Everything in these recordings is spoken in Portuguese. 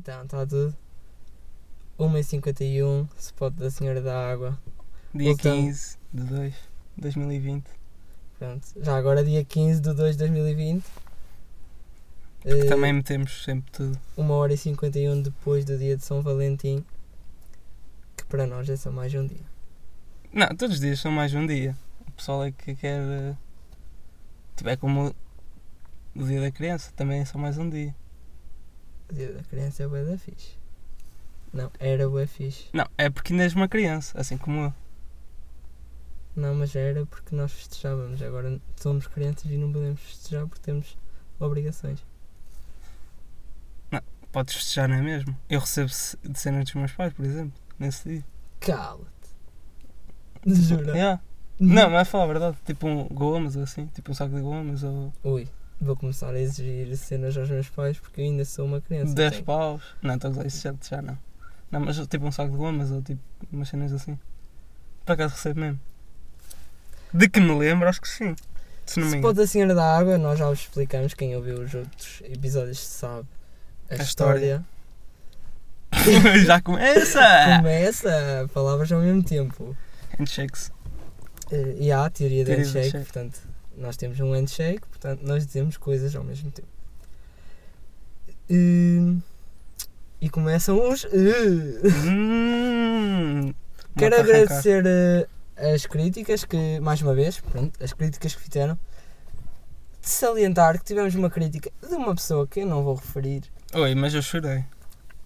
Então, está tudo. 1h51, spot da Senhora da Água. Dia Voltando. 15 de 2 2020. Pronto, já agora dia 15 de 2 de 2020. Que Eh, também metemos sempre tudo. 1 hora e 51 depois do dia de São Valentim. Que para nós é só mais um dia. Não, todos os dias são mais um dia. O pessoal é que quer. Tipo, é como o dia da criança, também é só mais um dia. Da criança é bué da fixe. Não, era bué fixe. Não, é porque ainda és uma criança, assim como eu. Não, mas era porque nós festejávamos. Agora somos crianças e não podemos festejar porque temos obrigações. Podes festejar, não é mesmo? Eu recebo ce- de cenas dos meus pais, por exemplo, nesse dia. Cala-te. Jura? Yeah. Não, mas é falar a verdade. Tipo um gomas ou assim. Tipo um saco de gomas ou Ui, vou começar a exigir cenas aos meus pais porque eu ainda sou uma criança. 10 Tenho- paus. Não, estou a usar isso já, já não. Não, mas tipo um saco de gomas ou tipo umas cenas assim. Por acaso recebo mesmo. De que me lembro, acho que sim. Se Se pode a Senhora da Água, nós já vos explicamos. Quem ouviu os outros episódios sabe a, A história. já começa! Começa palavras ao mesmo tempo. Handshakes. Eh, e há a teoria Teoria handshake, handshake. portanto, nós temos um handshake, portanto, nós dizemos coisas ao mesmo tempo. E começam os. eh. Hum, Quero agradecer eh, as críticas que, mais uma vez, pronto, as críticas que fizeram. De salientar que tivemos uma crítica de uma pessoa que eu não vou referir, Oi, mas eu chorei.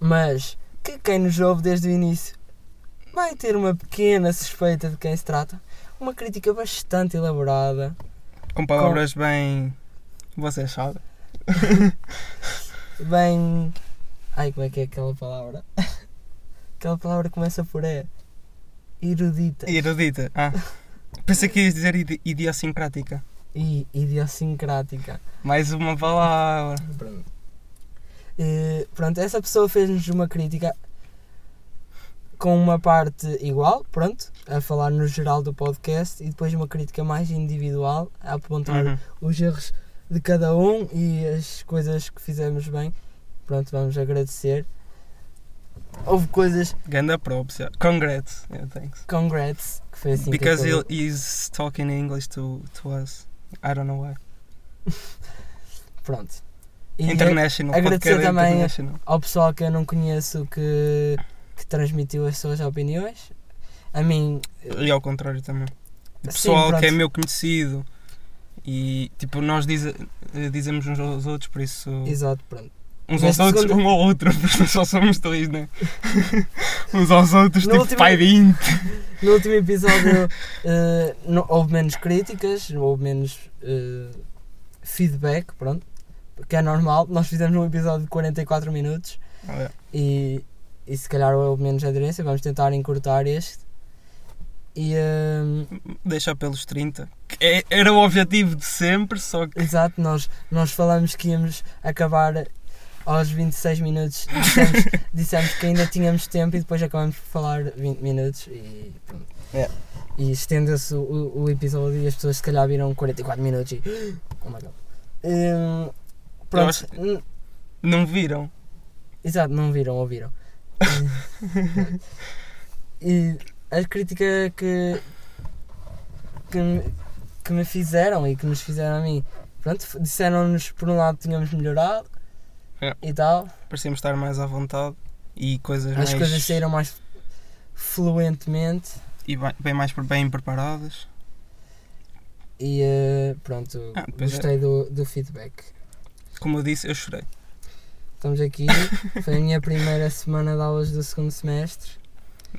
mas que quem nos ouve desde o início vai ter uma pequena suspeita de quem se trata. Uma crítica bastante elaborada, Com palavras bem. Vocês sabem. bem. Ai, como é que é aquela palavra? aquela palavra começa por E. Erudita. Erudita. Ah. Pensei que ias dizer idi- idiosincrática. E idiosincrática. Mais uma palavra. Pronto. Eh, pronto, essa pessoa fez-nos uma crítica com uma parte igual, pronto, a falar no geral do podcast e depois uma crítica mais individual, a apontar Uhum. os erros de cada um e as coisas que fizemos bem. Pronto, vamos agradecer. Houve coisas, Ganda props. yeah. Congrats. Yeah, thanks. congrats, que foi assim Because que he is talking English to, to us. I don't know why. Pronto. E International. agradecer também international. ao pessoal que eu não conheço que, que transmitiu as suas opiniões. A mim, E ao contrário também. O Sim, pessoal que é meu conhecido. E tipo, nós eh, dizemos uns aos outros, por isso. exato, pronto. Uns Neste aos outros, segundo- um ao outro, porque só somos dois, né? uns aos outros, No tipo último- pai 20. No último episódio não- houve menos críticas, houve menos eh, feedback, pronto. Que é normal. Nós fizemos um episódio de 44 minutos Olha, e, e se calhar houve menos aderência. Vamos tentar encurtar este. E eh, Deixa pelos 30. Que é- era o objetivo de sempre, só que. exato, nós, nós falamos que íamos acabar aos 26 minutos. Dissemos, dissemos que ainda tínhamos tempo e depois acabamos por falar 20 minutos e pronto. É. E estendeu-se o, o, o episódio e as pessoas se calhar viram 44 minutos e. Oh my god. Hum, pronto. Não viram? Exato, não viram, ouviram. e a crítica que, que, me- que me fizeram e que nos fizeram a mim, pronto, disseram-nos por um lado que tínhamos melhorado É. e tal. Parecíamos estar mais à vontade e coisas As mais. coisas saíram mais fluentemente E bem, bem mais bem preparadas. e eh, pronto, Ah, é. gostei do, do feedback. Como eu disse, eu chorei. Estamos aqui, foi a minha primeira semana de aulas do segundo semestre.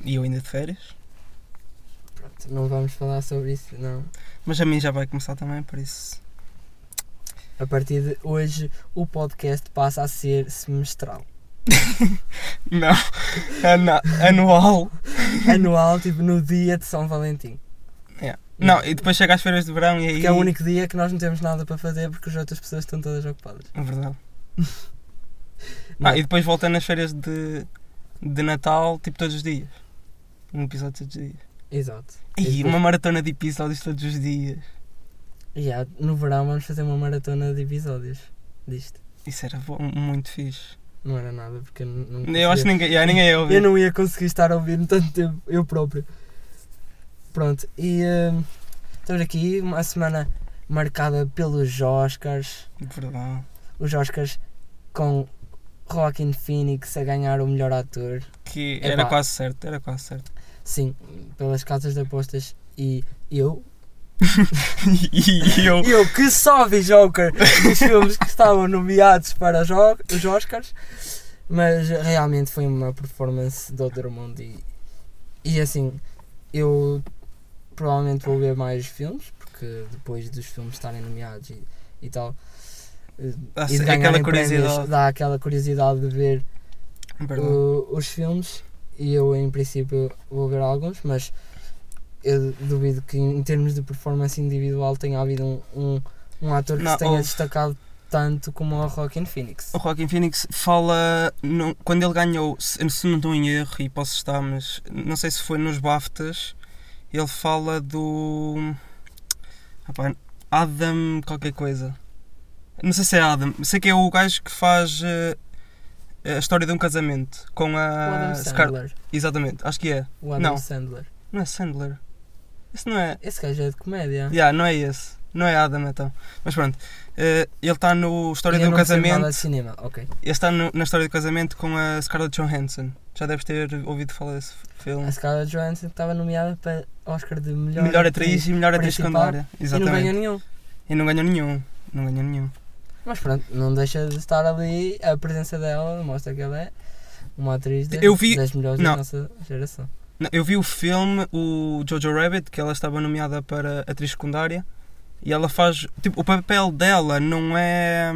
E eu ainda de férias. Pronto, não vamos falar sobre isso, não. Mas a mim já vai começar também, por isso. A partir de hoje o podcast passa a ser semestral. Não. Ana- anual. Anual, tipo no dia de São Valentim. Não, e depois chega às feiras de verão e aí. Que é o único dia que nós não temos nada para fazer porque as outras pessoas estão todas ocupadas. É verdade. Ah, e depois volta nas férias de, de Natal, tipo todos os dias. Um episódio todos os dias. Exato. E depois- uma maratona de episódios todos os dias. E há- no verão vamos fazer uma maratona de episódios disto. Isso era bom, muito fixe. não era nada, porque eu não, Eu acho que ninguém, yeah, ninguém ia ouvir. eu não ia conseguir estar a ouvir tanto tempo, eu próprio. Pronto, e hum, estamos aqui, uma semana marcada pelos Oscars. Verdade. Os Oscars com Joaquin Phoenix a ganhar o melhor ator. Que Epá. era quase certo, era quase certo. Sim, pelas casas de apostas. E eu, e eu. eu que só vi Joker dos filmes que estavam nomeados para os Oscars, mas realmente foi uma performance do outro mundo. E, e assim, eu provavelmente vou ver mais filmes, porque depois dos filmes estarem nomeados e, e tal. Dá- e de aquela ganharem prémios, curiosidade. dá aquela curiosidade de ver o- os filmes e eu em princípio vou ver alguns, mas eu duvido que em termos de performance individual tenha havido um, um, um ator que Não, se tenha houve. destacado tanto como o Joaquin Phoenix. O Joaquin Phoenix fala. no- quando ele ganhou, se, se não estou em erro, e posso estar, mas não sei se foi nos BAFTAs, ele fala do. Adam qualquer coisa. Não sei se é Adam, sei que é o gajo que faz eh, a história de um casamento com o a Adam Scar- Sandler. Exatamente, acho que é. O Adam Não. Sandler. Não é Sandler. Esse não é. Esse gajo é de comédia. Yeah, não é esse. Não é Adam então. Mas pronto. eh, ele está no História Eu de um Casamento. de cinema, ok. Ele está no- na história do casamento com a Scarlett Johansson. Já deves ter ouvido falar desse filme. A Scarlett Johansson estava nomeada para Oscar de melhor, Melhor, atriz e melhor atriz secundária. e não Exatamente. ganhou nenhum. E não ganhou nenhum. Não ganhou nenhum. Mas pronto, não deixa de estar ali, a presença dela mostra que ela é uma atriz das, Eu vi- das melhores não. da nossa geração. Não, Eu vi o filme, o Jojo Rabbit, que ela estava nomeada para atriz secundária. E ela faz. Tipo, o papel dela não é.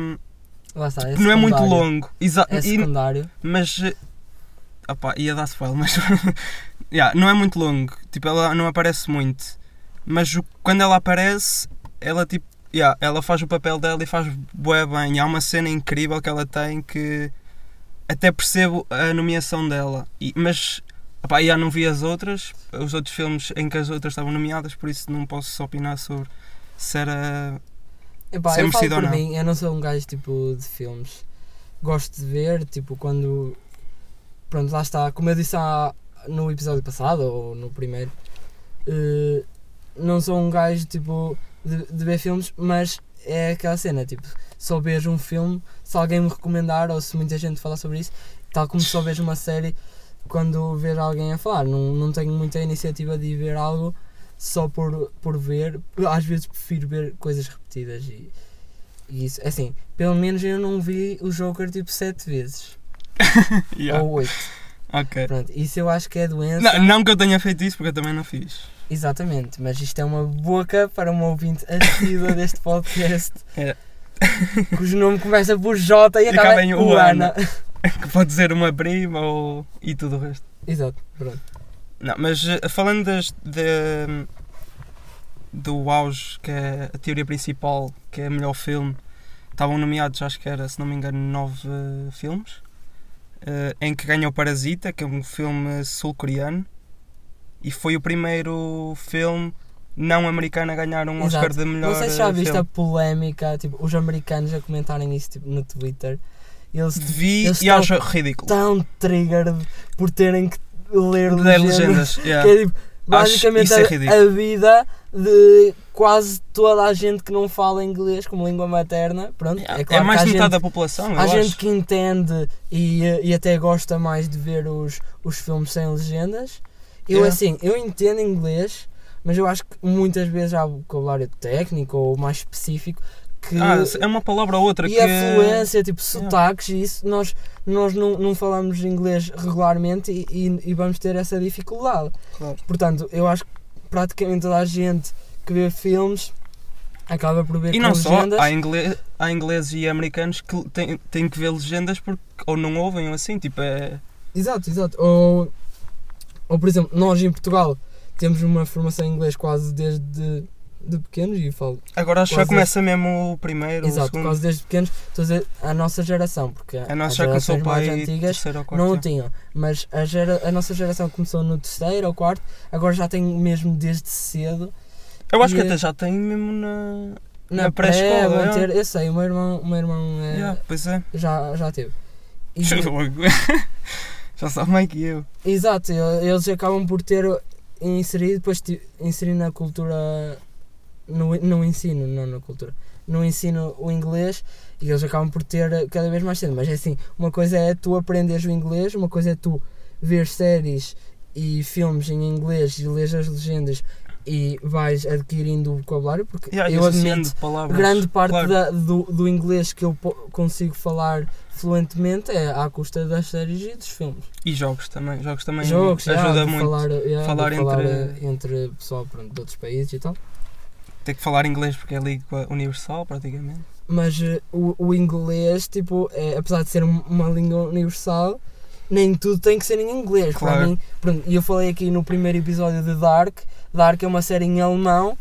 Lá está, é não é muito secundário. longo. Exa É e- secundário. mas. eh, Opá, ia dar spoiler, mas. yeah, não é muito longo. Tipo, ela não aparece muito. Mas quando ela aparece, ela tipo. Yeah, ela faz o papel dela e faz bué bem. E há uma cena incrível que ela tem que. Até percebo a nomeação dela. E, mas. Opá, já não vi as outras. Os outros filmes em que as outras estavam nomeadas, por isso não posso opinar sobre se era. Epá, Se é eu falo por não. mim, eu não sou um gajo tipo de filmes. Gosto de ver, tipo, quando. Pronto, lá está. Como eu disse há- no episódio passado, ou no primeiro, eh, não sou um gajo tipo de, de ver filmes, mas é aquela cena, tipo, só vejo um filme se alguém me recomendar ou se muita gente falar sobre isso, tal como só vejo uma série quando vejo alguém a falar. Não, não tenho muita iniciativa de ir ver algo só por, por ver. Às vezes prefiro ver coisas repetidas e, e isso. Assim, pelo menos eu não vi o Joker tipo sete vezes. Yeah. Ou oito. Ok. Pronto, isso eu acho que é doença. Não, não que eu tenha feito isso, porque eu também não fiz. Exatamente, mas isto é uma boca para uma ouvinte assídua deste podcast. É. Cujo nome começa por J e acaba acaba em Uana. que pode ser uma prima ou e tudo o resto. Exato, pronto. Não, mas eh, falando das, de, do auge, que é a teoria principal, que é o melhor filme, estavam nomeados, acho que era, se não me engano, nove filmes, eh, em que ganhou Parasita, que é um filme sul-coreano, e foi o primeiro filme não americano a ganhar um Oscar Exato. de melhor Não sei se já viste a filme. polémica, tipo, os americanos a comentarem isso tipo, no Twitter. Eles Vi Eles e estão acho ridículo. tão triggered por terem que ler Ler legendas. legendas, yeah. Que é tipo, basicamente é a- a, vida de quase toda a gente que não fala inglês como língua materna. Pronto, é, É claro mais de há metade gente, da população, há acho. gente que entende e, e até gosta mais de ver os, os filmes sem legendas. Eu É. assim, eu entendo inglês, mas eu acho que muitas vezes há vocabulário técnico ou mais específico que Ah, é uma palavra ou outra e que... a fluência, tipo sotaques e isso, nós, nós não, não falamos inglês regularmente e, e, e vamos ter essa dificuldade. Claro. Portanto, eu acho que praticamente toda a gente que vê filmes acaba por ver E não só, legendas. há, inglês, há ingleses e americanos que têm, têm que ver legendas porque ou não ouvem ou assim, tipo, é... Exato, exato. Ou, ou, por exemplo, nós em Portugal temos uma formação em inglês quase desde de pequenos e falo Agora acho que já começa mesmo o primeiro, o exato, segundo. quase desde pequenos, estou a dizer a nossa geração, porque A nossa as já começou mais aí antigas não o tinham, mas a, gera, a nossa geração começou no terceiro ou quarto, agora já tem mesmo desde cedo. Eu acho que até já tem mesmo na... Na, Na pré, pré-escola, é. ter, eu sei, o meu irmão, o meu irmão é, Yeah, pois é. já, já teve. E- Já sabe mais que eu. exato, eles acabam por ter inserido, depois inserir na cultura, no, no ensino, não na cultura, no ensino o inglês e eles acabam por ter cada vez mais cedo. Mas é assim, uma coisa é tu aprenderes o inglês, uma coisa é tu ver séries e filmes em inglês e lês as legendas e vais adquirindo o vocabulário, porque Yeah, eu admito palavras. grande parte claro. da- do, do inglês que eu consigo falar fluentemente é à custa das séries e dos filmes. E jogos também. Jogos também Jogos, ajuda muito. Falar, de falar falar, entre- entre pessoal pronto, de outros países e tal. Ter que falar inglês porque é língua universal, praticamente. Mas eh, o, o inglês, tipo, é, apesar de ser um- uma língua universal, nem tudo tem que ser em inglês. Para Claro. mim, pronto, e eu falei aqui no primeiro episódio de Dark. Dark é uma série em alemão.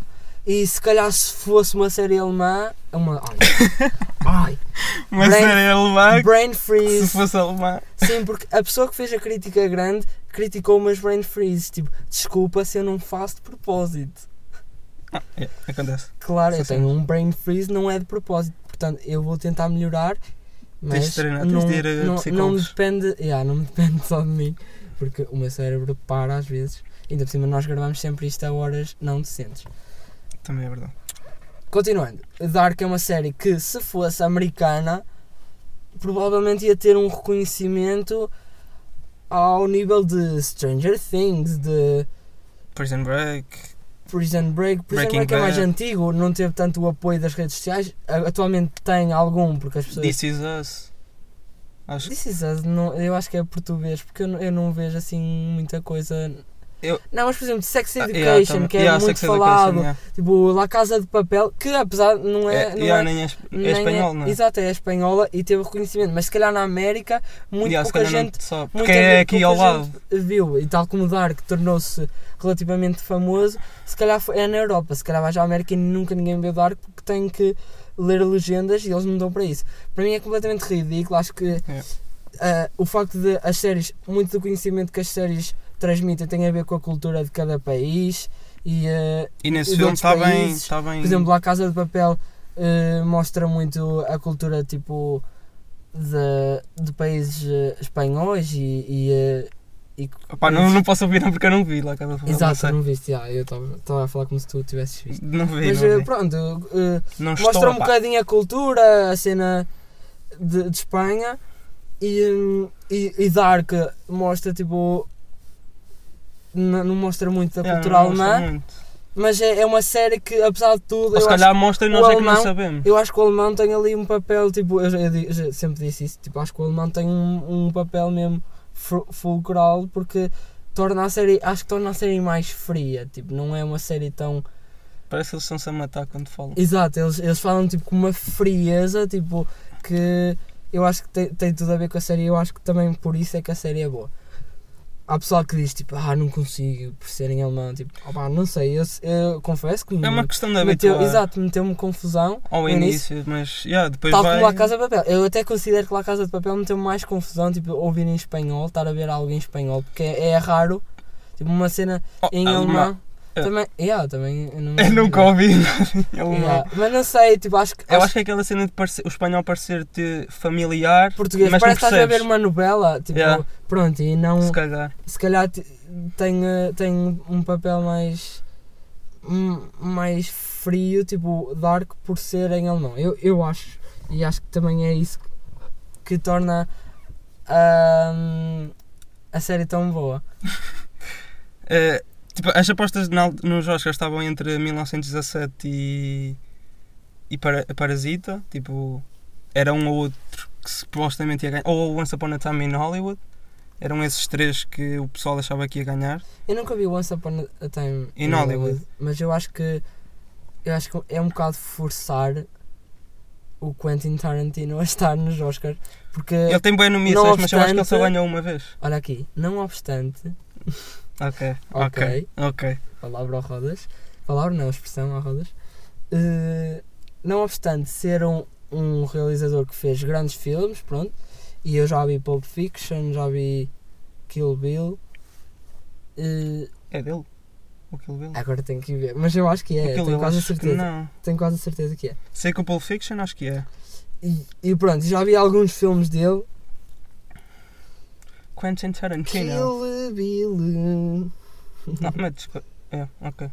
E se calhar se fosse uma série alemã. É uma. Ai! ai Mas Brain- é alemã, brain se freeze! fosse alemã. Sim, porque a pessoa que fez a crítica grande criticou umas brain freeze. Tipo, desculpa se eu não faço de propósito. Ah, é, acontece. Claro, eu tenho um brain freeze, não é de propósito. Portanto, eu vou tentar melhorar. Tens Mas de treinar, tens não, de ir a não, não depende, yeah, não depende só de mim, porque o meu cérebro para às vezes. Ainda por cima, nós gravamos sempre isto a horas não decentes. Também é verdade. Continuando, Dark é uma série que, se fosse americana, provavelmente ia ter um reconhecimento ao nível de Stranger Things, de Prison Break. Prison Break. Prison Breaking Break é mais Bad. antigo, não teve tanto o apoio das redes sociais. Atualmente tem algum, porque as pessoas. This Is Us. Acho que This is Us, não, eu acho que é português, porque eu eu não vejo assim muita coisa. Eu- Não, mas por exemplo, Sex Ah, Education, yeah, tam- que é yeah, muito falado, yeah. tipo La Casa de Papel, que apesar não é. É, não yeah, é nem é, é nem espanhol, não é? Exato, é espanhola e teve reconhecimento, mas se calhar na América, muito Yeah, pouca gente. só- muita Porque é aqui ao lado. Viu, e tal como Dark tornou-se relativamente famoso, se calhar é na Europa, se calhar vais à América e nunca ninguém vê Dark porque tem que ler legendas e eles não dão para isso. Para mim é completamente ridículo, acho que É. ah, o facto de as séries, muito do conhecimento que as séries transmitem tem a ver com a cultura de cada país e ah, E nesse filme está bem, está bem. por exemplo, a Casa de Papel eh, mostra muito a cultura tipo de, de países eh, espanhóis e, e, e- Opá, não, não posso ouvir não porque eu não vi lá cada filme. exato, não, não viste, já, eu estava a falar como se tu tivesses visto. não vi, Mas não vi. pronto, mostra estou, um opá. bocadinho a cultura, a cena de, de Espanha e, hum, e, e Dark mostra tipo não, não mostra muito da cultura gosto alemã, mas é, é uma série que apesar de tudo Ou se calhar mostra e nós é que não alemão- sabemos. Eu acho que o alemão tem ali um papel, tipo, eu, eu eu sempre disse isso, tipo, acho que o alemão tem um, um papel mesmo fu- fulcral porque torna a série, acho que torna a série mais fria, tipo, não é uma série tão. Parece que eles estão-se a matar quando falam. Exato, eles, eles falam tipo com uma frieza, tipo, que eu acho que tem, tem tudo a ver com a série, eu acho que também por isso é que a série é boa. Há pessoal que diz tipo, ah, não consigo por ser em alemão, tipo, opá, não sei, eu, eu confesso que É uma questão de meteu, habituar exato, meteu-me confusão. ao no início, mas yeah, depois Tal vai... como La Casa de Papel. Eu até considero que La Casa de Papel me tem mais confusão, tipo, ouvir em espanhol, estar a ver algo em espanhol, porque é, é raro. Tipo, uma cena Oh, em alemão. É. Também, yeah, também eu não, Eu nunca ouvi. Yeah, Mas não sei, tipo, acho que. Eu acho que é aquela cena de parecer- o espanhol parecer-te familiar, português mas parece que estás a ver uma novela, tipo, Yeah. pronto, e não. Se calhar. Se calhar te- tem, eh, tem um papel mais. mais frio, tipo, dark por ser em alemão. Eu, eu acho. E acho que também é isso que, que torna ahm, a série tão boa. Eh, tipo, as apostas na, nos Oscars estavam entre 1917 e, e para, Parasita. Tipo, era um ou outro que supostamente ia ganhar. Ou Once Upon a Time in Hollywood. Eram esses três que o pessoal achava que ia ganhar. Eu nunca vi Once Upon a Time In Hollywood. mas eu acho que eu acho que é um bocado forçar o Quentin Tarantino a estar nos Oscars, porque Ele tem boas nomeações, mas eu acho que ele só ganhou uma vez. olha aqui, não obstante, Ok, Ok. ok, palavra ao rodas, palavra não, expressão ao rodas, eh, não obstante ser um, um realizador que fez grandes filmes, pronto, e eu já vi Pulp Fiction, já vi Kill Bill, eh, É dele? O Kill Bill? agora tenho que ver, mas eu acho que é, tenho quase certeza, não. tenho quase a certeza que é. Sei que o Pulp Fiction acho que é. E, e pronto, já vi alguns filmes dele Quentin Tarantino. Kill Bill. Não, mas desculpa. É, ok.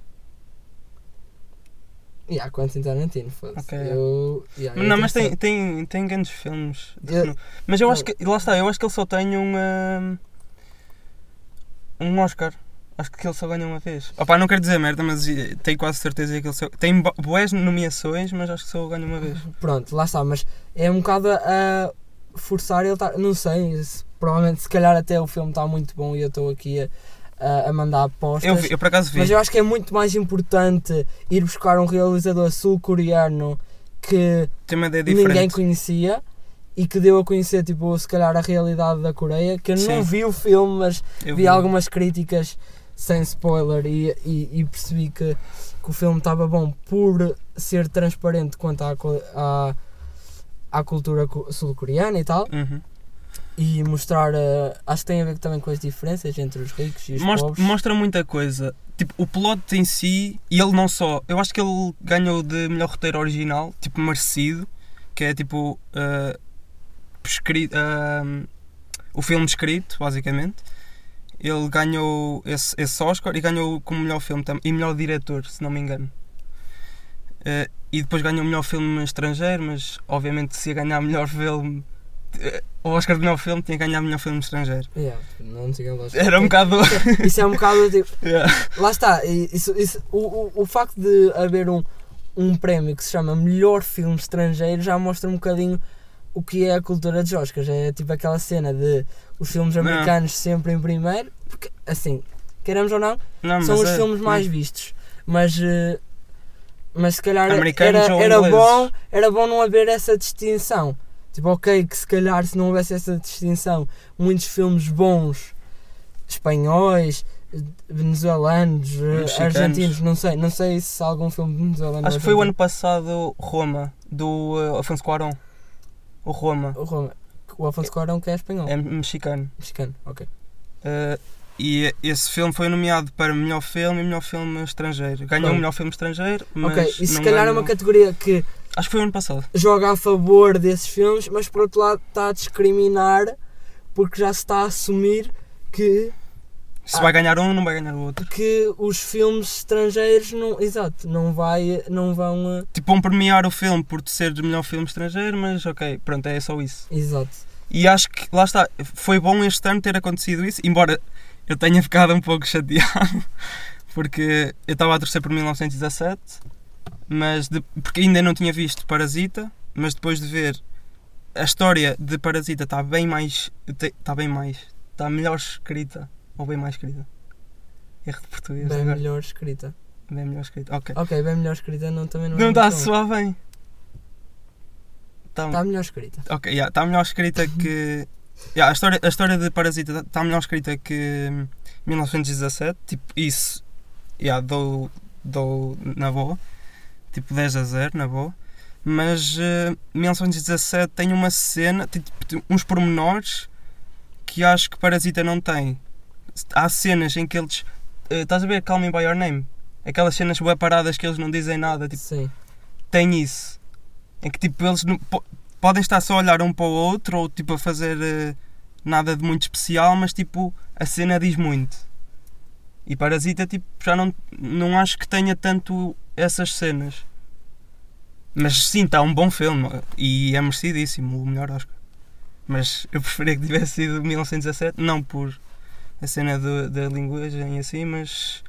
Yeah, Quentin Tarantino, foda-se. Ok, Eu, yeah, eu não, mas tem, tem, tem grandes filmes. Eu-. Mas eu acho não. que. Lá está, eu acho que ele só tem um. ah, um Oscar. Acho que ele só ganha uma vez. Opá, não quero dizer merda, mas eh, tenho quase certeza que ele só. Tem bo- boas nomeações, mas acho que só ganha uma vez. Pronto, lá está, mas é um bocado a forçar ele estar. Não sei, se- provavelmente se calhar até o filme está muito bom e eu estou aqui a, a, a mandar apostas. Eu, vi- eu por acaso vi. Mas eu acho que é muito mais importante ir buscar um realizador sul-coreano que ninguém conhecia e que deu a conhecer, tipo, se calhar a realidade da Coreia. Que eu não Sim. vi o filme, mas Eu vi algumas críticas sem spoiler e, e, e percebi que, que o filme estava bom por ser transparente quanto à, à, à cultura co- sul-coreana e tal. Uhum. E mostrar, eh, acho que tem a ver também com as diferenças entre os ricos e os Mostra, pobres. mostra muita coisa. Tipo, o plot em si, e ele não só. Eu acho que ele ganhou de melhor roteiro original, tipo, merecido, que é tipo. ah, escrito, ah, o filme escrito, basicamente. Ele ganhou esse, esse Oscar e ganhou como melhor filme também. E melhor diretor, se não me engano. Ah, e depois ganhou melhor filme estrangeiro, mas obviamente se ia ganhar melhor filme. eh, O Oscar de melhor filme tinha que ganhar melhor filme estrangeiro. Yeah, não tinha lógica. Era um bocado. Isso é um bocado tipo. Yeah. Lá está, isso, isso- o, o, o facto de haver um, um prémio que se chama Melhor Filme Estrangeiro já mostra um bocadinho o que é a cultura dos Oscars. É tipo aquela cena de os filmes Não. americanos sempre em primeiro, porque assim, queremos ou não, Não, são os é- filmes mais vistos. Mas, eh, mas se calhar Americanos era, era, bom, era bom não haver essa distinção. Tipo, ok, que se calhar se não houvesse essa distinção, muitos filmes bons espanhóis, eh, venezuelanos, eh, Mexicanos. argentinos, não sei, não sei se algum filme venezuelano. Acho ou que foi o ano passado Roma, do uh, Afonso Cuarón. O Roma. O Roma. O Afonso Cuarón que é espanhol. É mexicano. Mexicano, ok. Uh, e esse filme foi nomeado para melhor filme e melhor filme estrangeiro. Ganhou o melhor filme estrangeiro, mas ok, e se calhar é ganhou- uma categoria que Acho que foi o ano passado. joga a favor desses filmes, mas por outro lado está a discriminar porque já se está a assumir que, Se Ah. vai ganhar um, não vai ganhar o outro. que os filmes estrangeiros não, exato, não, vai, não vão. eh, Tipo, vão premiar o filme por ser de melhor filme estrangeiro, mas ok, pronto, é só isso. Exato. E acho que, lá está, foi bom este ano ter acontecido isso, embora eu tenha ficado um pouco chateado, porque eu estava a torcer por 1917, mas de- porque ainda não tinha visto Parasita, mas depois de ver a história de Parasita está bem mais. Está bem mais. Está melhor escrita. Ou bem mais escrita. Erro de português. Bem agora. melhor escrita. Bem melhor escrita. Ok. Ok, bem melhor escrita não, também não é Não está a bom. soar bem. Está Está melhor escrita. Ok, yeah, está melhor escrita que. Yeah, a, história, a história de Parasita está melhor escrita que hum, 1917. Tipo, isso. Yeah, dou, dou na boa. Tipo, 10 a 0 na boa. Mas eh, 1917 tem uma cena, tem, tipo, uns pormenores que acho que Parasita não tem. Há cenas em que eles. eh, estás a ver Call Me By Your Name? Aquelas cenas bué paradas que eles não dizem nada. Tipo, Sim. tem isso. Em que tipo eles não- podem estar só a olhar um para o outro ou tipo a fazer eh, nada de muito especial, mas tipo a cena diz muito. E Parasita tipo já não, não acho que tenha tanto essas cenas. Mas sim, está um bom filme e é merecidíssimo o melhor Oscar. Mas eu preferia que tivesse sido 1917, não por a cena do- da linguagem e assim, mas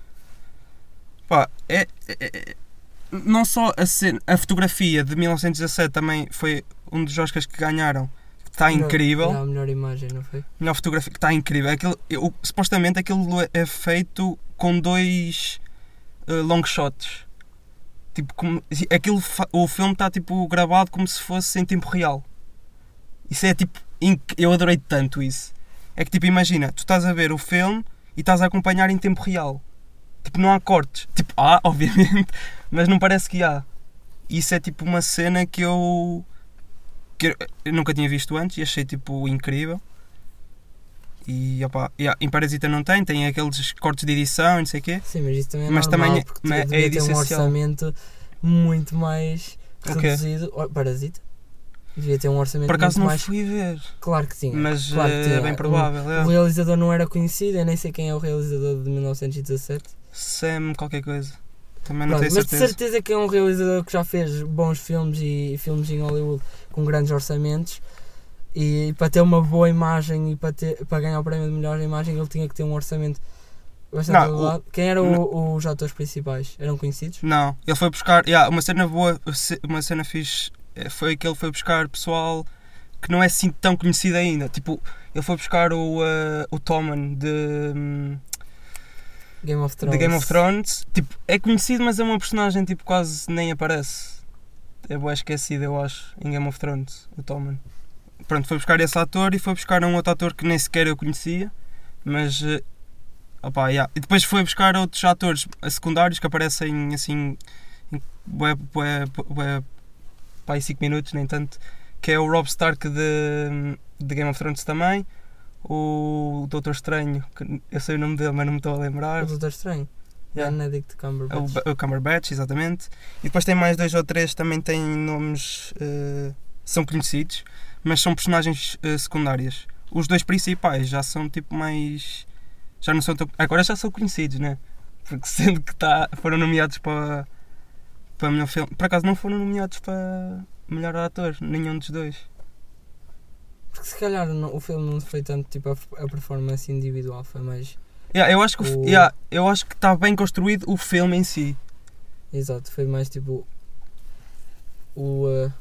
pá, é- é- é, não só a, cena- a fotografia de 1917 também foi um dos Oscars que ganharam. Está incrível. yeah, a melhor imagem, não foi? Melhor fotografia que está incrível. Aquilo, eu- supostamente aquilo é- é feito com dois eh, long shots. Tipo, como, aquilo, o filme está tipo gravado como se fosse em tempo real. Isso é tipo. Eu adorei tanto isso. É que tipo, imagina, tu estás a ver o filme e estás a acompanhar em tempo real. Tipo, não há cortes. Tipo, há, obviamente, mas não parece que há. Isso é tipo uma cena que eu. que eu- nunca tinha visto antes e achei tipo incrível. E opa, yeah, em Parasita não tem, tem aqueles cortes de edição e não sei o quê. Sim, mas isso também é Mas normal, também é- porque mas é um orçamento muito mais reduzido. Oh, Parasita? Devia ter um orçamento Por acaso não mais. fui ver, Claro que tinha. mas claro que eh, tinha. é bem provável. é. O, o realizador não era conhecido, eu nem sei quem é o realizador de 1917. Sam qualquer coisa. Também não Pronto, tenho mas de certeza. certeza que é um realizador que já fez bons filmes e filmes em Hollywood com grandes orçamentos. E para ter uma boa imagem e para, ter, para ganhar o prémio de melhor imagem, ele tinha que ter um orçamento bastante Não, o- elevado. Quem eram o- os atores principais? Eram conhecidos? Não, ele foi buscar. Yeah, uma cena boa, uma cena fixe eh, foi que ele foi buscar pessoal que não é assim tão conhecido ainda. Tipo, ele foi buscar o, eh, o Tommen de, hum, Game of Thrones. de Game of Thrones. Tipo, é conhecido, mas é uma personagem tipo quase nem aparece. É boa esquecido, eu acho, em Game of Thrones, o Tommen. Pronto, foi buscar esse ator e foi buscar um outro ator que nem sequer eu conhecia, mas. eh, opá, yeah. E depois foi buscar outros atores secundários que aparecem assim. em bué, bué, bué, pá, em 5 minutos, nem tanto. Que é o Rob Stark de, de Game of Thrones também. O Doutor Estranho, que eu sei o nome dele, mas não me estou a lembrar. O Doutor Estranho. Yeah. Benedict É O, Cumberbatch. Ba- o Cumberbatch, exatamente. E depois tem mais dois ou três que também têm nomes. eh, são conhecidos, mas são personagens eh, secundárias. Os dois principais já são tipo mais. Já não são tão. Agora já são conhecidos, né? Porque sendo que tá, foram nomeados para. para melhor filme. Por acaso não foram nomeados para melhor ator, nenhum dos dois. Porque se calhar não- o filme não foi tanto tipo a, a performance individual, foi mais. Yeah, eu acho que o yeah, eu acho que está bem construído o filme em si. Exato, foi mais tipo. O. uh,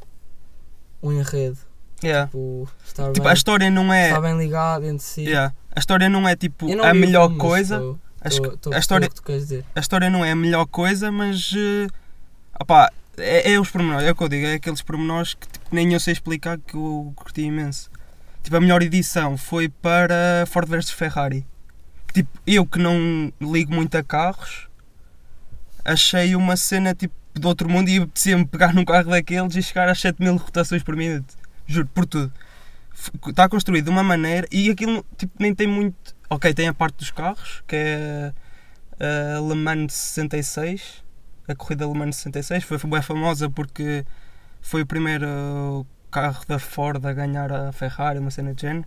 o enredo. Yeah. Tipo, Tipo, bem, a história não é. estar bem ligado entre si. yeah, a história não é tipo a melhor filme, coisa. estou- es- estou a história, a história não é a melhor coisa, mas. opá, é, é os pormenores, é o que eu digo, é aqueles pormenores que tipo, nem eu sei explicar que eu curti imenso. Tipo, a melhor edição foi para Ford vs Ferrari. Tipo, eu que não ligo muito a carros, achei uma cena tipo de outro mundo e apetecia-me pegar num carro daqueles e chegar às 7000 rotações por minuto. Juro, por tudo. Está construído de uma maneira e aquilo tipo, nem tem muito. Ok, tem a parte dos carros, que é a Le Mans 66, a corrida Le Mans 66, foi bem famosa porque foi o primeiro carro da Ford a ganhar a Ferrari, uma cena de género.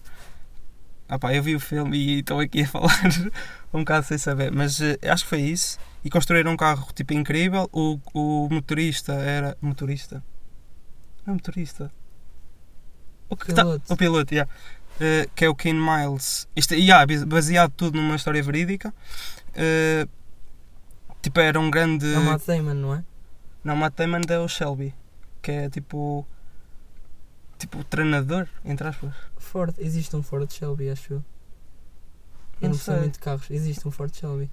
Ah pá, eu vi o filme e estou aqui a falar um bocado sem saber, mas eh, acho que foi isso. E construíram um carro tipo incrível. O, o motorista era. Motorista? Não é motorista? O, que tá- Piloto. o piloto, yeah. Eh, que é o Ken Miles. Isto, yeah, baseado tudo numa história verídica. Eh, tipo, era um grande. É o Matt Damon, não é? Não, Matt Damon é o Shelby, que é tipo. Tipo, treinador, entre aspas. Ford, existe um Ford Shelby, acho eu. Eu Não não sei muito de carros, existe um Ford Shelby.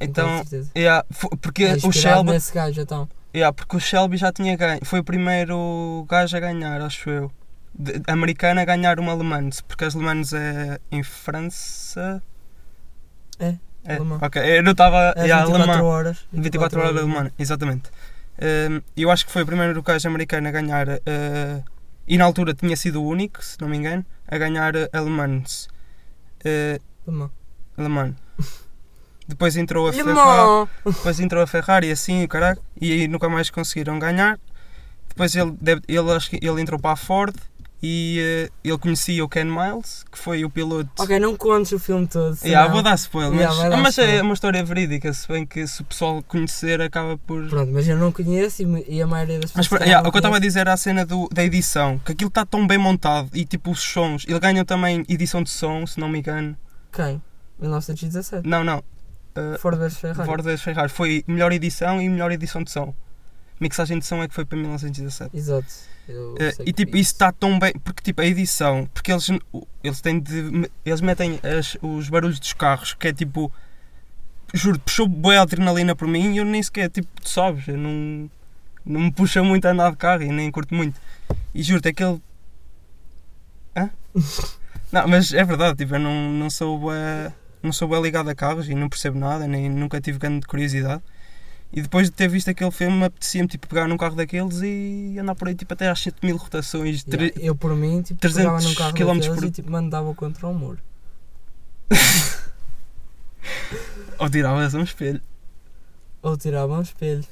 Então, yeah, porque É o Shelby. nesse gajo, então. Yeah, porque o Shelby já tinha ganho. Foi o primeiro gajo a ganhar, acho eu. De, americano a ganhar uma Le Mans, porque as Le Mans é em França. É, É, Le Mans. ok. Eu não estava. É yeah, Le 24 Mans. horas. 24 horas de Le Mans, exatamente. Um, eu acho que foi o primeiro gajo americano a ganhar. uh, e na altura tinha sido o único, se não me engano, a ganhar a Le Mans. Uh. Depois entrou a Ferrari. Depois entrou a Ferrari assim, o caralho, e aí nunca mais conseguiram ganhar. Depois ele, ele, ele entrou para a Ford e eh, ele conhecia o Ken Miles, que foi o piloto. Ok, não contes o filme todo. Yeah, vou dar spoiler, Yeah, mas, dar mas é spoiler. uma história verídica, se bem que se o pessoal conhecer acaba por. Pronto, mas eu não conheço e, e a maioria das Mas pessoas. que yeah, o que eu estava a dizer era a cena do, da edição, que aquilo está tão bem montado e tipo os sons, ele ganha também edição de som, se não me engano. Quem? 1917. Não, não. eh, Ford vs Ferrari. Ford vs Ferrari foi melhor edição e melhor edição de som. Mixagem de som é que foi para 1917. Exato. Sei e que tipo, isso está tão bem, porque tipo, a edição, porque eles, eles têm de. Eles metem as- os barulhos dos carros, que é tipo. Juro, puxou boa adrenalina por mim e eu nem sequer, tipo, tu sabes, eu não. Não me puxa muito a andar de carro e nem curto muito. E juro-te, aquele. Hã? não, mas é verdade, tipo, eu não, não sou bué, não sou bem ligado a carros e não percebo nada, nem nunca tive grande curiosidade. E depois de ter visto aquele filme, apetecia-me tipo, pegar num carro daqueles e andar por aí tipo, até às 7000 rotações. Yeah, tre- eu por mim, tipo, 300 pegava num carro daqueles por- e tipo, mandava contra o muro. Ou tiravas um espelho. Ou tirava um espelho.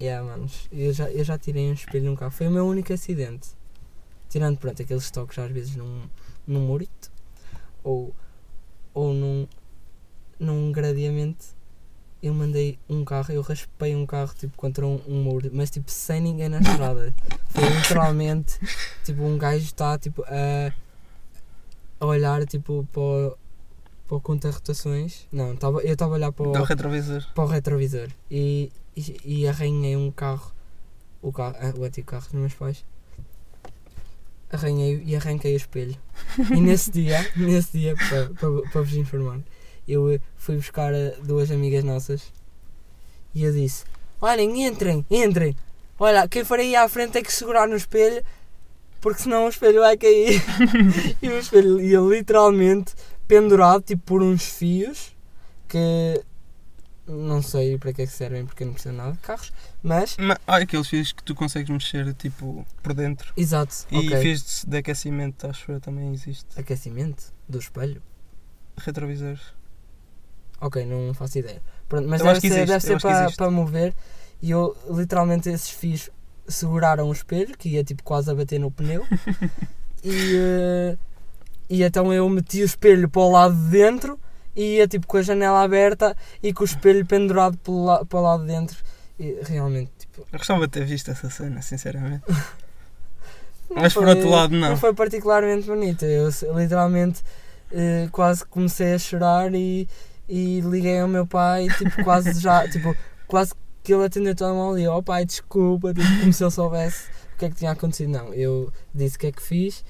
Yeah, manos, eu já, eu já tirei um espelho num carro. Foi o meu único acidente. tirando pronto aqueles toques às vezes num, num murito ou, ou num, num gradiamento, eu mandei um carro, eu raspei um carro tipo contra um, um muro, mas tipo sem ninguém na estrada. Foi literalmente tipo um gajo está tipo a, a olhar tipo para o, para o conta rotações. Não, tava, eu estava a olhar para o, retrovisor. para o retrovisor e, e, e arranhei um carro, o, carro, ah, o antigo carro dos meus pais. Arranhei e arranquei o espelho. E nesse dia, nesse dia, para, para, para vos informar, eu eh, fui buscar eh, duas amigas nossas e eu disse: Olhem, entrem, entrem. Olha, quem for aí à frente tem que segurar no espelho porque senão o espelho vai cair. e o espelho ia literalmente pendurado tipo por uns fios que não sei para que é que servem porque eu não percebo nada de carros, mas Mas, olha aqueles fios que tu consegues mexer tipo por dentro. exato, E ok. fios de aquecimento, acho eu, também existe. Aquecimento do espelho? Retrovisores. Ok, não faço ideia. Pronto, mas Eu deve ser, existe, deve ser para, para mover e eu literalmente esses fios seguraram o espelho que ia tipo quase a bater no pneu e, eh, e então eu meti o espelho para o lado de dentro e ia tipo com a janela aberta e com o espelho pendurado pelo la- para o lado de dentro e realmente tipo Eu gostava de ter visto essa cena, sinceramente. Mas por foi- outro lado, não. Não foi particularmente bonita. Eu literalmente eh, quase comecei a chorar e, e liguei ao meu pai, tipo, quase já, tipo, quase que ele atendeu o telemóvel e oh pai, desculpa, tipo, como se ele soubesse o que é que tinha acontecido. Não, eu disse o que é que fiz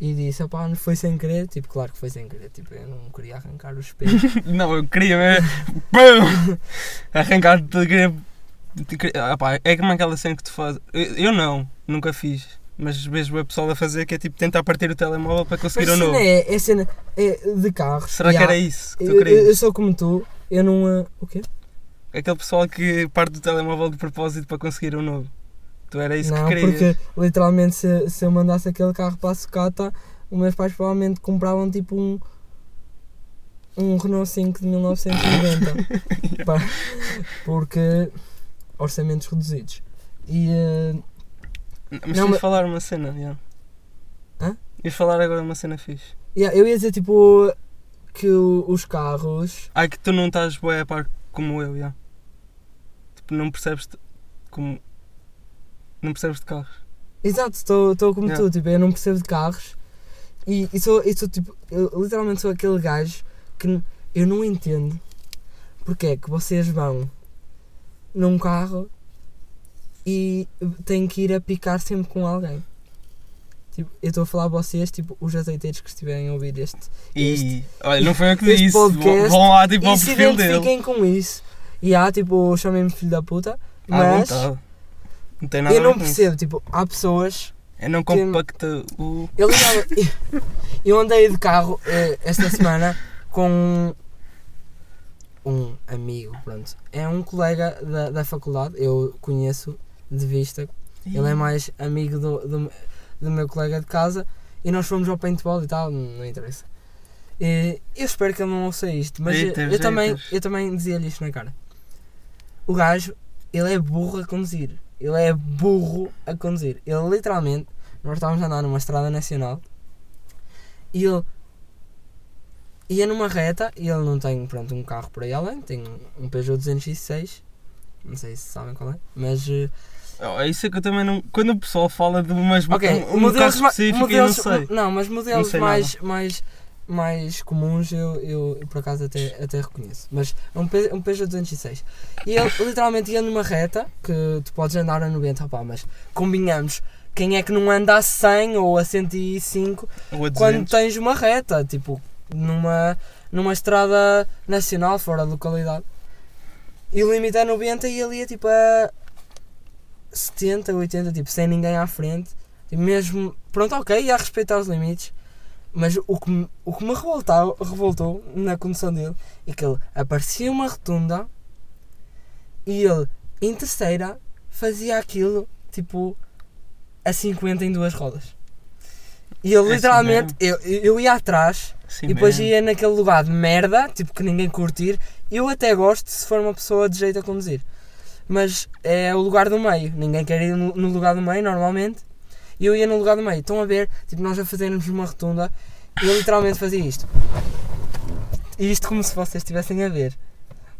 e disse, opá, não foi sem querer, tipo, claro que foi sem querer, tipo, eu não queria arrancar o espelho. Não, eu queria mesmo. Pum! Arrancar de querer- ah, pá, é como aquela cena que tu fazes. Eu, eu não, nunca fiz. Mas vejo o pessoal a fazer que é tipo tentar partir o telemóvel para conseguir a o cena novo. é, é cena é de carros. Será que era isso que tu Eu, eu, eu querias? sou como tu, eu não. eh, o quê? Aquele pessoal que parte do telemóvel de propósito para conseguir o novo. Tu era isso não, que querias. porque literalmente se, se eu mandasse aquele carro para a sucata, os meus pais provavelmente compravam tipo um um Renault 5 de 1990 Pá, porque orçamentos reduzidos e eh, Mas Não, tens mas- falar uma cena, já. Hã? Ias falar agora uma cena fixe. yeah, eu ia dizer tipo que os carros Ah, que tu não estás bué a par como eu, já. Tipo, não percebes como. Não percebes de carros. exato, estou como Yeah. tu, tipo, eu não percebo de carros e, e sou, e sou tipo, eu literalmente sou aquele gajo que eu não entendo porque é que vocês vão num carro e têm que ir a picar sempre com alguém. Tipo, eu estou a falar a vocês, tipo, os azeiteiros que estiverem a ouvir este. E. Este- olha, não foi eu que disse. podcast, Vão lá tipo ao perfil dele. identifiquem com isso. E há, tipo, chamem-me filho da puta, mas vontade. Não tem nada eu não com isso. percebo, tipo, há pessoas. Eu não compacta o. Eu, ligava- eu andei de carro eh, esta semana com um amigo, pronto. É um colega da, da faculdade, eu conheço de vista. Ele é mais amigo do, do, do meu colega de casa e nós fomos ao paintball e tal, não interessa. E eu espero que ele não ouça isto, mas eu, eu também, eu também dizia-lhe isto na cara. O gajo, ele é burro a conduzir. Ele é burro a conduzir. Ele literalmente, nós estávamos a andar numa estrada nacional e ele ia numa reta e ele não tem pronto, um carro por aí além, tem um Peugeot 206, não sei se sabem qual é, mas eh, Oh, é isso é que eu também não. Quando o pessoal fala de umas. Ok, um, um modelos, específico, modelos eu não sei. Não, mas modelos sei mais, mais, mais comuns eu, eu, eu por acaso até, até reconheço. Mas é um, Pe- um Peugeot 206. E ele literalmente ia numa reta que tu podes andar a 90, opá, mas combinamos. Quem é que não anda a 100 ou a 105 Ou a quando 200. tens uma reta? Tipo, numa, numa estrada nacional, fora de localidade. E o limite é 90 e ele ia tipo a 70, 80, tipo, sem ninguém à frente. Tipo, mesmo, pronto, ok, ia respeitar os limites. Mas o que, me- o que me revoltou, revoltou na condução dele é que ele aparecia uma rotunda e ele, em terceira, fazia aquilo tipo a 50 em duas rodas. E ele É assim literalmente, eu, eu ia atrás Sim, e depois mesmo. ia naquele lugar de merda, tipo que ninguém curtir. Eu até gosto se for uma pessoa de jeito a conduzir. Mas é o lugar do meio. Ninguém quer ir no, no lugar do meio normalmente. E eu ia no lugar do meio. Estão a ver, tipo, nós a fazermos uma rotunda e eu literalmente fazia isto. E isto como se vocês estivessem a ver.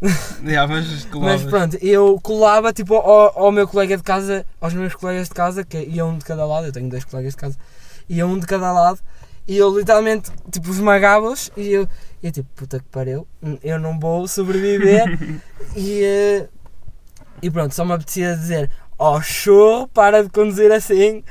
Yeah, mas. Mas pronto, eu colava tipo ao, ao meu colega de casa, aos meus colegas de casa, que iam um de cada lado, eu tenho dois colegas de casa, iam um de cada lado, e eu literalmente tipo esmagava-os e eu, eu tipo, puta que pariu, eu não vou sobreviver e, eh, e pronto, só me apetecia dizer, ó oh, show, para de conduzir assim,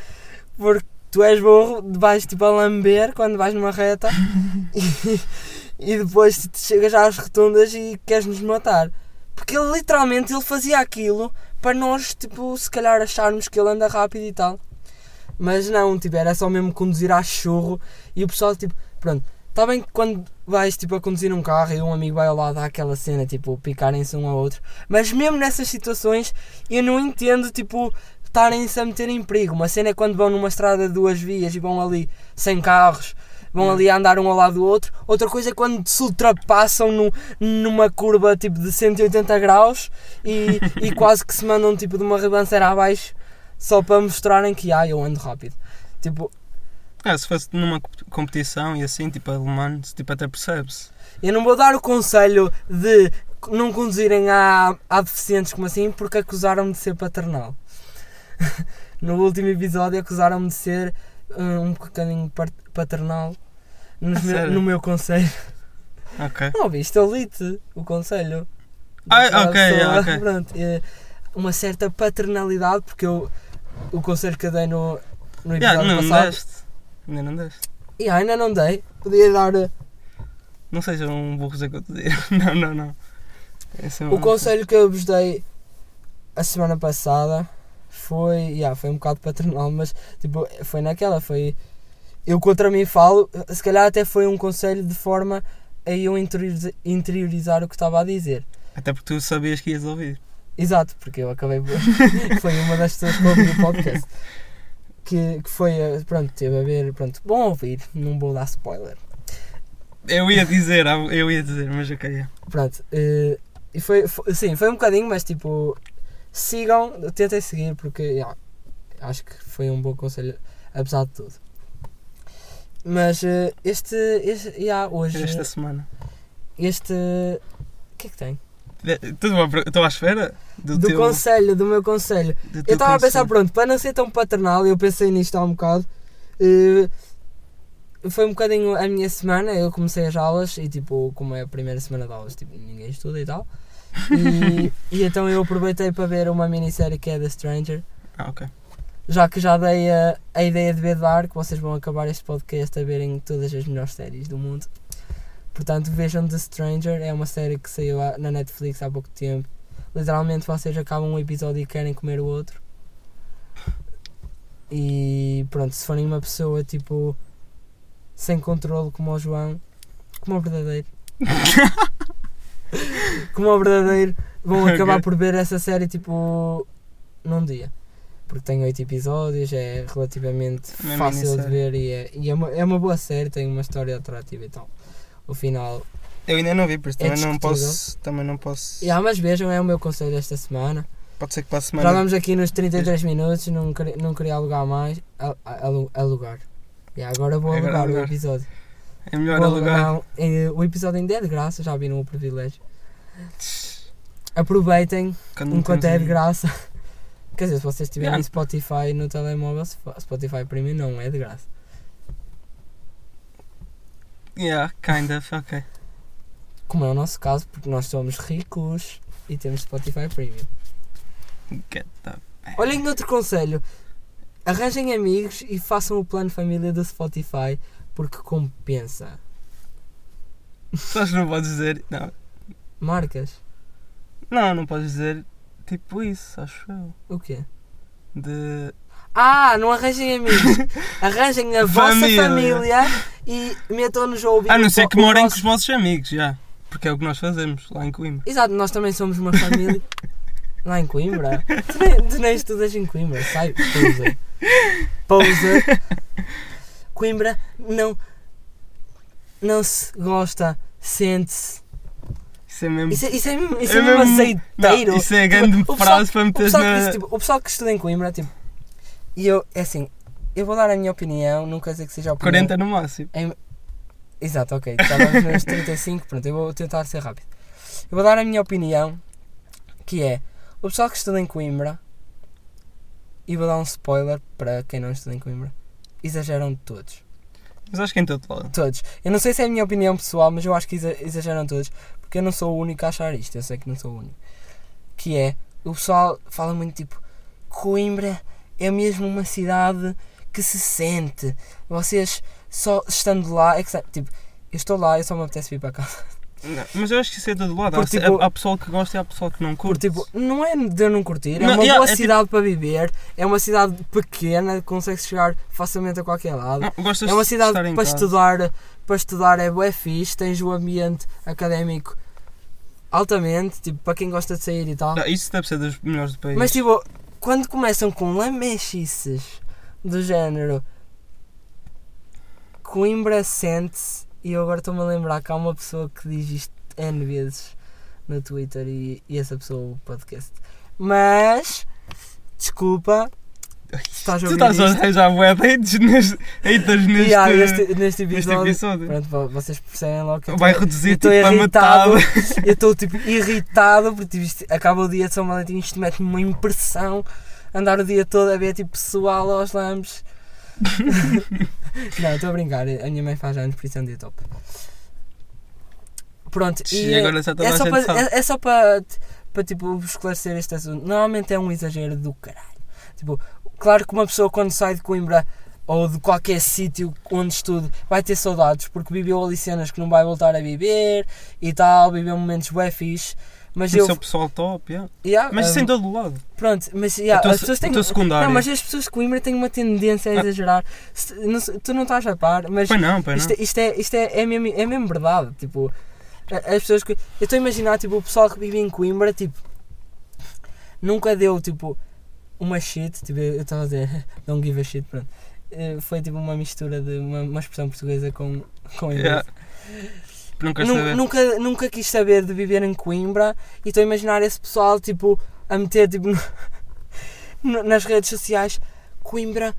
porque tu és burro, vais tipo a lamber quando vais numa reta e, e depois chegas às rotundas e queres-nos matar. Porque ele literalmente ele fazia aquilo para nós, tipo, se calhar acharmos que ele anda rápido e tal. Mas não, tipo, era só mesmo conduzir a churro e o pessoal, tipo, pronto. Está bem que quando vais tipo, a conduzir um carro e um amigo vai ao lado dá aquela cena, tipo, picarem-se um ao outro. Mas mesmo nessas situações eu não entendo, tipo, estarem-se a meter em perigo. Uma cena é quando vão numa estrada de duas vias e vão ali sem carros vão ali a andar um ao lado do outro. Outra coisa é quando se ultrapassam no, numa curva tipo de 180 graus e, e quase que se mandam tipo de uma ribanceira abaixo só para mostrarem que ah, eu ando rápido. Tipo, Ah, se fosse numa co- competição e assim, tipo alemães, tipo até percebe-se. eu não vou dar o conselho de não conduzirem a, a deficientes como assim porque acusaram-me de ser paternal. no último episódio acusaram-me de ser uh, um bocadinho par- paternal meu- no meu conselho. Ok. Não ouviste, eu li-te o conselho. Ah, ok, pessoa, ok. Pronto, é uma certa paternalidade, porque eu, o conselho que eu dei no, no episódio Yeah, passado. deste. Ainda não deste. E ainda não dei. Podia dar. uh, Não seja um burro Zé que eu te digo. Não, não, não. É O conselho que eu vos dei a semana passada foi. Yeah, foi um bocado paternal, mas tipo, foi naquela. Foi. Eu contra mim falo. Se calhar até foi um conselho de forma a eu interioriza- interiorizar o que estava a dizer. Até porque tu sabias que ias ouvir. Exato, porque eu acabei foi uma das pessoas que ouviu o podcast. Que, que foi, pronto, teve a ver, pronto, bom ouvir, não vou dar spoiler. Eu ia dizer, eu ia dizer, mas ok. yeah. Pronto, eh, e foi, foi, sim, foi um bocadinho, mas tipo, sigam, tentem seguir, porque yeah, acho que foi um bom conselho, apesar de tudo. Mas eh, este, este yeah, hoje, Esta semana. este, o que é que tem? Estou à espera do, Do teu. conselho, do meu conselho. do Eu estava a pensar, pronto, para não ser tão paternal, eu pensei nisto há um bocado. eh, foi um bocadinho a minha semana, eu comecei as aulas e tipo, como é a primeira semana de aulas, tipo, ninguém estuda e tal. E, e então eu aproveitei para ver uma minissérie que é The Stranger. Ah, ok. Já que já dei a, a ideia de ver Dark, vocês vão acabar este podcast a verem todas as melhores séries do mundo. Portanto, vejam The Stranger, é uma série que saiu na Netflix há pouco tempo. Literalmente vocês acabam um episódio e querem comer o outro. E pronto, se forem uma pessoa tipo sem controle como o João, como o verdadeiro, como o verdadeiro, vão acabar Ok. por ver essa série tipo num dia. Porque tem 8 episódios, é relativamente fácil de ver e, é, e é, uma, é uma boa série, tem uma história atrativa e tal. O final. Eu ainda não vi, por isso É também não posso. Também não posso. Yeah, mas vejam, é o meu conselho desta semana. Pode ser que para a Já semana. vamos aqui nos 33 minutos, não queria, não queria alugar mais. Al- alu- alugar. Yeah, agora vou Agora alugar o alugar. episódio. É melhor Vou alugar. Eh, o episódio ainda é de graça, já viram o privilégio. Aproveitem Quando enquanto é de graça. Quer dizer, se vocês tiverem Yeah. Spotify no telemóvel, Sp- Spotify Premium não é de graça. Yeah, kind of, ok. Como é o nosso caso, porque nós somos ricos e temos Spotify Premium. Get the... Olhem outro conselho. Arranjem amigos e façam o plano família do Spotify porque compensa. Só que não podes dizer. Não. Marcas? não, não podes dizer tipo isso, acho eu. O quê? De. Ah, não arranjem amigos. Arranjem a vossa Família. família e metam-nos a ouvir. A não ser que morem nosso- com os vossos amigos, já. Porque é o que nós fazemos lá em Coimbra. Exato, nós também somos uma família. Lá em Coimbra? Tu nem, tu nem estudas em Coimbra, sai, poser. Poser. Coimbra não. Não se gosta, sente-se. Isso é mesmo. Isso é, isso é, mesmo- isso é é mesmo azeiteiro. Não, isso é Tipo, grande o pessoal- frase para O meter pessoal, na. diz, tipo, o pessoal que estuda em Coimbra, tipo. E eu, é assim. Eu vou dar a minha opinião, não quer dizer que seja a opinião. 40 no máximo. Exato, ok. Estávamos nos 35, pronto, eu vou tentar ser rápido. Eu vou dar a minha opinião, que é o pessoal que estuda em Coimbra, e vou dar um spoiler para quem não estuda em Coimbra, exageram todos. Mas acho que em todo lado. Todos. Eu não sei se é a minha opinião pessoal, mas eu acho que exa- exageram todos, porque eu não sou o único a achar isto, eu sei que não sou o único. Que é, o pessoal fala muito tipo, Coimbra é mesmo uma cidade que se sente. Vocês só estando lá, é que sa- tipo, eu estou lá, eu só me apetece vir para cá. Não, mas eu acho que isso é de todo lado. Porque, há, tipo- há pessoal que gosta e há pessoal que não curte. Porque, tipo, não é de eu não curtir, é Não, uma yeah, boa é tipo- cidade para viver, é uma cidade pequena, consegue chegar facilmente a qualquer lado. Não, É uma de cidade para casa. estudar, para estudar é bué fixe, tens o ambiente académico altamente, tipo, para quem gosta de sair e tal. Não, isso deve ser dos melhores do país. Mas tipo, quando começam com lamechices do género Coimbra sente-se e eu agora estou-me a lembrar que há uma pessoa que diz isto N vezes no Twitter e, e essa pessoa o podcast. Mas desculpa, estás a tu estás a isto? arranjar bué haters neste, haters neste, Yeah, neste, neste neste episódio. episódio. Pronto, vo- vocês percebem logo que Vai reduzir tipo irritado. metade. Eu estou tipo irritado porque tipo, isto- acaba o dia de São Valentim isto mete-me uma impressão andar o dia todo a ver tipo pessoal aos lambes. não, estou a brincar, a minha mãe faz anos, por isso é um dia top. Pronto, E e, agora já toda é a só para, é, é só para, para tipo, esclarecer este assunto. Normalmente é um exagero do caralho. Tipo, claro que uma pessoa quando sai de Coimbra ou de qualquer sítio onde estude vai ter saudades porque viveu ali cenas que não vai voltar a viver e tal, viveu momentos bem fixe. Mas eu. É o pessoal top, yeah. Yeah, Mas isso um, em todo lado. Pronto, mas yeah, o teu, as pessoas têm. Não, mas as pessoas de Coimbra têm uma tendência a Ah. exagerar. Se- não tu não estás a par, mas Pois não, pois não. isto, é- isto é, isto é, é, mesmo, é mesmo verdade. Tipo, as pessoas que. Eu estou a imaginar tipo, o pessoal que vive em Coimbra, tipo, nunca deu tipo uma shit. Tipo, eu estava a dizer, don't give a shit, pronto. Eh, Foi tipo uma mistura de uma, uma expressão portuguesa com, com inglês. Yeah. Não queres Nun- saber. Nunca, nunca quis saber de viver em Coimbra e estou a imaginar esse pessoal tipo a meter tipo no- nas redes sociais Coimbra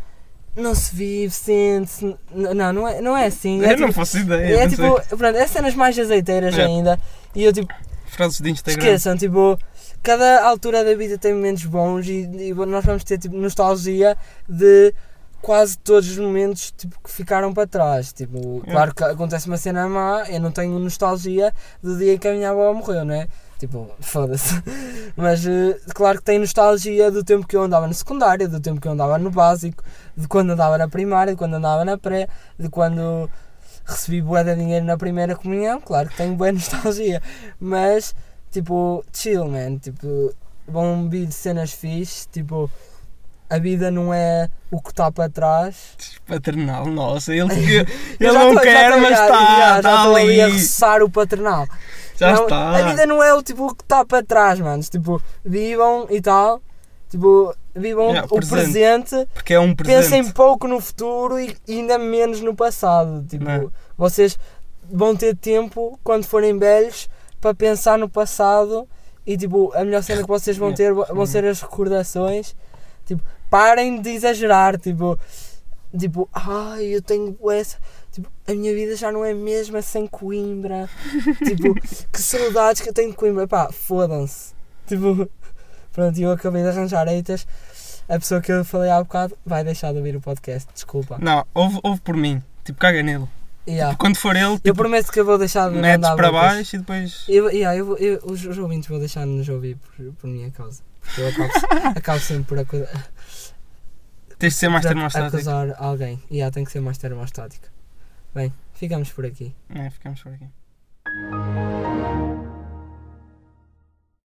não se vive, sente-se. Não, não é, não é assim. É eu não tipo, faço ideia. é, não tipo pronto, é cenas mais azeiteiras É. ainda. E eu tipo, Frases de Instagram. esqueçam, tipo, cada altura da vida tem momentos bons e, e nós vamos ter tipo nostalgia de quase todos os momentos tipo, que ficaram para trás. Tipo, É. claro que acontece uma cena má, eu não tenho nostalgia do dia em que a minha avó morreu, não é? Tipo, foda-se. Mas eh, claro que tem nostalgia do tempo que eu andava no secundário, do tempo que eu andava no básico, de quando andava na primária, de quando andava na pré, de quando recebi bué de dinheiro na primeira comunhão, claro que tenho boa nostalgia. Mas, tipo, chill, man. Tipo, vão vir cenas fixe, tipo, a vida não é o que está para trás. Paternal, nossa, ele, ele não tô- quer, mas está, já- já está tô ali a roçar o paternal. Já Não, está. A vida não é o tipo o que está para trás, manos. Tipo, vivam e tal. Tipo, vivam Yeah, o presente. presente. Porque é um presente. Pensem pouco no futuro e ainda menos no passado. Tipo, é? vocês vão ter tempo quando forem velhos para pensar no passado e tipo, a melhor cena que vocês vão ter vão ser as recordações. Tipo, parem de exagerar, tipo, tipo, ai, eu tenho essa, tipo, a minha vida já não é a mesma sem Coimbra. tipo, que saudades que eu tenho de Coimbra. Pá, fodam-se. Tipo, pronto, eu acabei de arranjar haters. A pessoa que eu falei há bocado vai deixar de ouvir o podcast, desculpa. Não, ouve, ouve por mim. Tipo, caga nele. Yeah. Quando for ele, Eu tipo, prometo que eu vou deixar de metes para bocas. baixo e depois. Eu, yeah, eu, eu- os, os ouvintes vou deixar de nos ouvir por, por minha causa. Porque eu acabo, acabo sempre por, acu Tens de ser mais por termostático. acusar alguém. E yeah, tem que ser mais termostático. Bem, ficamos por aqui. É, ficamos por aqui.